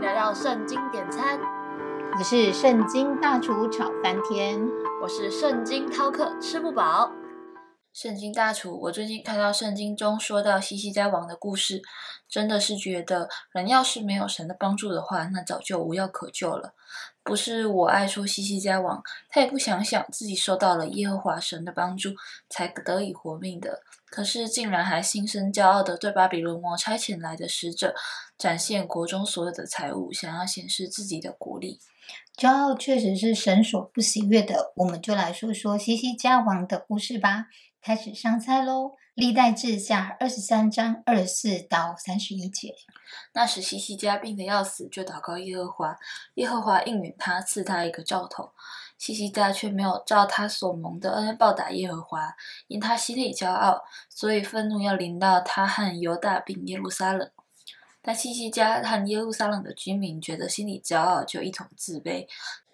迎来到圣经点餐，我是圣经大厨炒翻天，我是圣经饕客吃不饱。圣经大厨，我最近看到圣经中说到西西家王的故事，真的是觉得人要是没有神的帮助的话，那早就无药可救了。不是我爱说西西家王，他也不想想自己受到了耶和华神的帮助才得以活命的。可是竟然还心生骄傲的对巴比伦王差遣来的使者展现国中所有的财物，想要显示自己的国力。骄傲确实是神所不喜悦的。我们就来说说西西家王的故事吧。开始上菜喽！历代志下二十三章二十四到三十一节。那时西西家病得要死，就祷告耶和华，耶和华应允他，赐他一个兆头。西西家却没有照他所蒙的恩报答耶和华，因他心里骄傲，所以愤怒要临到他和犹大并耶路撒冷。但西西家和耶路撒冷的居民觉得心里骄傲，就一同自卑，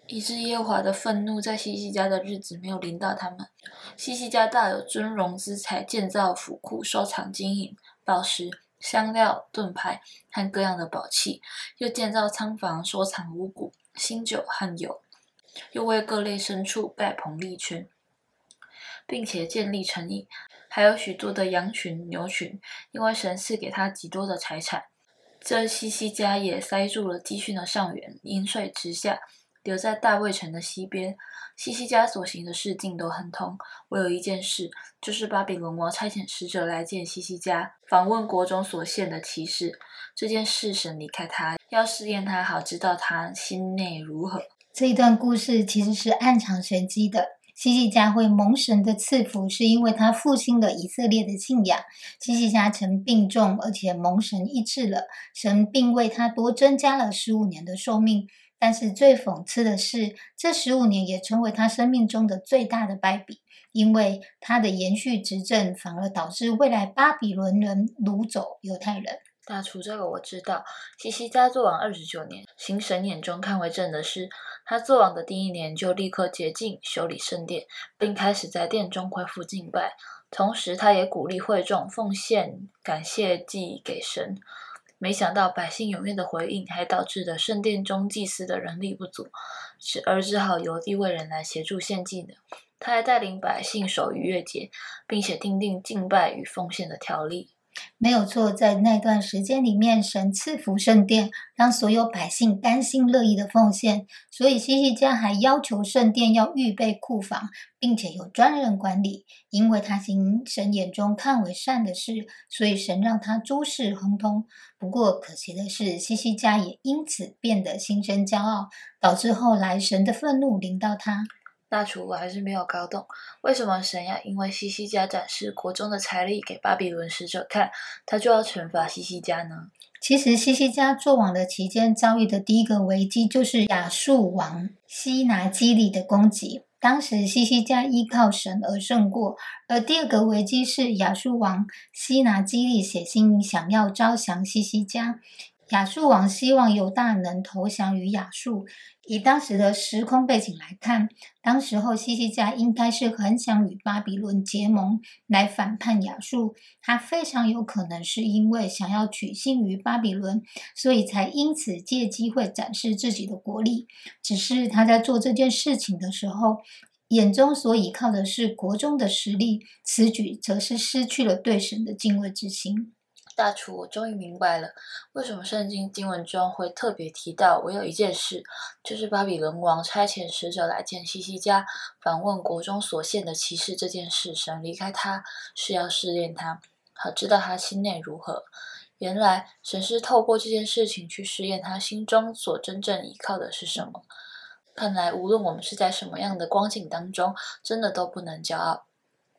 以致耶和华的愤怒在西西家的日子没有临到他们。西西家大有尊荣之财，建造府库，收藏金银、宝石、香料、盾牌和各样的宝器，又建造仓房，收藏五谷、新酒和油。又为各类牲畜盖棚立圈，并且建立城邑，还有许多的羊群、牛群，因为神赐给他极多的财产。这西西家也塞住了基训的上源，因水直下，留在大卫城的西边。西西家所行的事尽都很通，唯有一件事，就是巴比伦王差遣使者来见西西家，访问国中所献的骑士。这件事神离开他，要试验他，好知道他心内如何。这一段故事其实是暗藏玄机的。西西家会蒙神的赐福，是因为他复兴了以色列的信仰。西西家曾病重，而且蒙神医治了，神并为他多增加了十五年的寿命。但是最讽刺的是，这十五年也成为他生命中的最大的败笔，因为他的延续执政，反而导致未来巴比伦人掳走犹太人。大厨，这个我知道。西西家做王二十九年，行神眼中看为正的是。他做王的第一年，就立刻洁净、修理圣殿，并开始在殿中恢复敬拜。同时，他也鼓励会众奉献感谢祭给神。没想到百姓踊跃的回应，还导致了圣殿中祭司的人力不足，而只好由地位人来协助献祭的。他还带领百姓守逾越节，并且订定敬拜与奉献的条例。没有错，在那段时间里面，神赐福圣殿，让所有百姓甘心乐意的奉献。所以西西家还要求圣殿要预备库房，并且有专人管理，因为他行神眼中看为善的事，所以神让他诸事亨通。不过可惜的是，西西家也因此变得心生骄傲，导致后来神的愤怒临到他。大厨，我还是没有搞懂，为什么神要因为西西家展示国中的财力给巴比伦使者看，他就要惩罚西西家呢？其实西西家做王的期间遭遇的第一个危机，就是亚述王西拿基利的攻击。当时西西家依靠神而胜过，而第二个危机是亚述王西拿基利写信想要招降西西家。亚述王希望犹大能投降于亚述。以当时的时空背景来看，当时候西西家应该是很想与巴比伦结盟来反叛亚述。他非常有可能是因为想要取信于巴比伦，所以才因此借机会展示自己的国力。只是他在做这件事情的时候，眼中所依靠的是国中的实力，此举则是失去了对神的敬畏之心。大厨，我终于明白了，为什么圣经经文中会特别提到我有一件事，就是巴比伦王差遣使者来见西西家，访问国中所献的骑士这件事。神离开他是要试炼他，好知道他心内如何。原来神是透过这件事情去试验他心中所真正依靠的是什么。看来无论我们是在什么样的光景当中，真的都不能骄傲。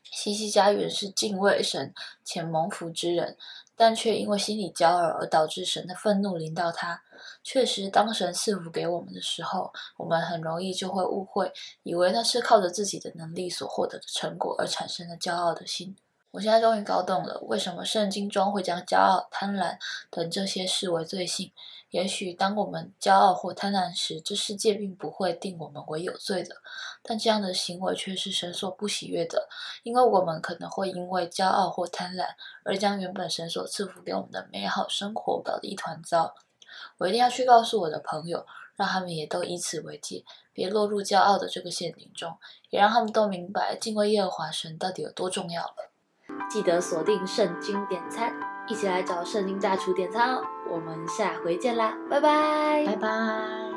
西西家原是敬畏神且蒙福之人。但却因为心里骄傲而导致神的愤怒临到他。确实，当神赐福给我们的时候，我们很容易就会误会，以为那是靠着自己的能力所获得的成果而产生的骄傲的心。我现在终于搞懂了，为什么圣经中会将骄傲、贪婪等这些视为罪性。也许当我们骄傲或贪婪时这世界并不会定我们为有罪的。但这样的行为却是神所不喜悦的因为我们可能会因为骄傲或贪婪而将原本神所赐福给我们的美好生活搞得一团糟。我一定要去告诉我的朋友让他们也都以此为戒别落入骄傲的这个陷阱中也让他们都明白敬畏耶和华神到底有多重要了。记得锁定圣经点餐一起来找圣经大厨点餐哦。我们下回见啦拜拜。拜拜。